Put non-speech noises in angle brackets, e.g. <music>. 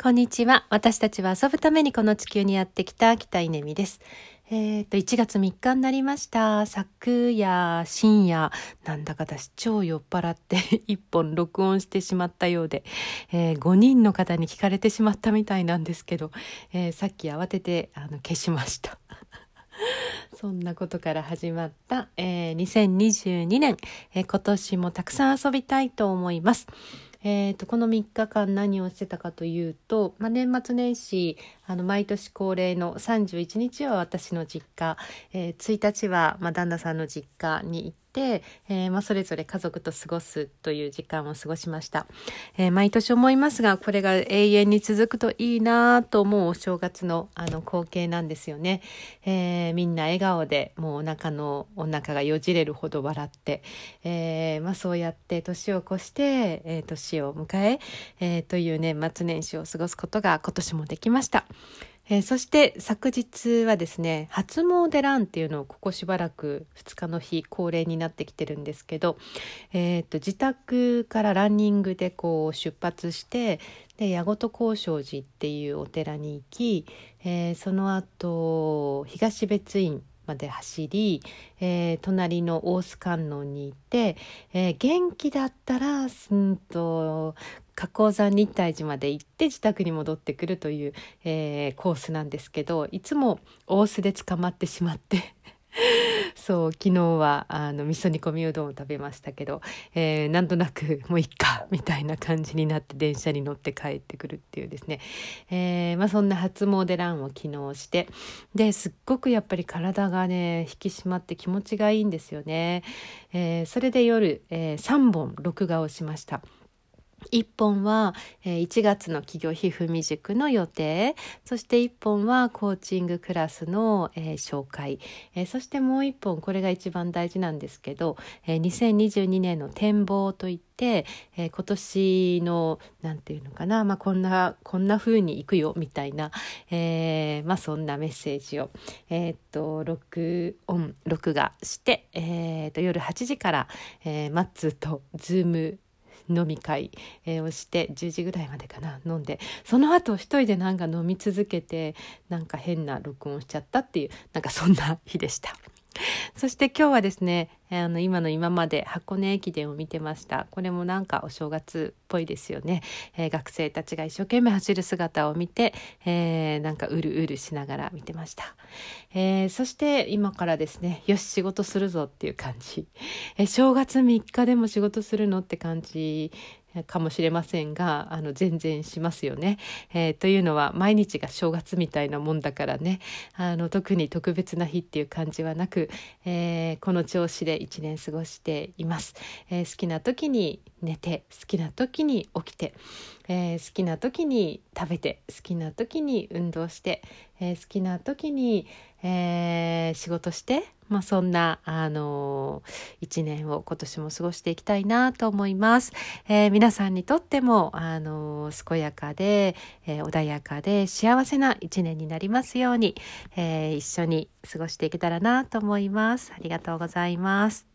こんにちは。私たちは遊ぶためにこの地球にやってきた北稲美です。えっ、ー、と、1月3日になりました。昨夜、深夜、なんだか私超酔っ払って <laughs> 1本録音してしまったようで、えー、5人の方に聞かれてしまったみたいなんですけど、えー、さっき慌ててあの消しました。<laughs> そんなことから始まった、えー、2022年、えー、今年もたくさん遊びたいと思います。えーと、この3日間何をしてたかというと、まあ、年末年始あの毎年恒例の31日は私の実家、えー、1日は、まあ、旦那さんの実家に行って、えー、まあ、それぞれ家族と過ごすという時間を過ごしました、えー、毎年思いますがこれが永遠に続くといいなと思うお正月のあの光景なんですよね、えみんな笑顔でもうお腹のお腹がよじれるほど笑って、えまあ、そうやって年を越して、え年を迎ええという年末年始を過ごすことが今年もできました。えー、そして昨日はですね初詣ランっていうのをここしばらく2日の日恒例になってきてるんですけど、えーと、自宅からランニングでこう出発してで矢事高尚寺っていうお寺に行き、えー、その後東別院まで走り、えー、隣の大須観音に行って、えー、元気だったらすんと加工山日体寺まで行って自宅に戻ってくるという、えー、コースなんですけどいつも大須で捕まってしまって。そう昨日はあの味噌煮込みうどんを食べましたけど、えー、なんとなくもういっか <laughs> みたいな感じになって電車に乗って帰ってくるっていうですね、えー、まあ、そんな初詣ランを昨日してですっごくやっぱり体がね引き締まって気持ちがいいんですよね、えー、それで夜、え3本録画をしました。1本は、1月の企業皮膚未熟の予定。そして1本はコーチングクラスの、紹介、そしてもう1本これが一番大事なんですけど、2022年の展望といって、今年の何て言うのかな、まあ、こんなこんな風にいくよみたいな、えーまあ、そんなメッセージを、えー、っと録音録画して、えー、と夜8時から、えー、マッツーとズーム飲み会、えをして10時ぐらいまでかな飲んでその後一人でなんか飲み続けてなんか変な録音しちゃったっていうなんかそんな日でした。<laughs> そして今日はですねあの今の今まで箱根駅伝を見てました。これもなんかお正月っぽいですよね、えー、学生たちが一生懸命走る姿を見て、えー、なんかうるうるしながら見てました、えー、そして今からですねよし仕事するぞっていう感じ、え正月3日でも仕事するのって感じかもしれませんがあの全然しますよね、えー、というのは毎日が正月みたいなもんだからね。あの特に特別な日っていう感じはなく、えー、この調子で一年過ごしています、えー、好きな時に寝て好きな時に起きて、えー、好きな時に食べて好きな時に運動して、えー、好きな時に、えー、仕事して、まあ、そんな、あの一年を今年も過ごしていきたいなと思います。え皆さんにとっても、あの健やかで、え穏やかで幸せな一年になりますように、え一緒に過ごしていけたらなと思います。ありがとうございます。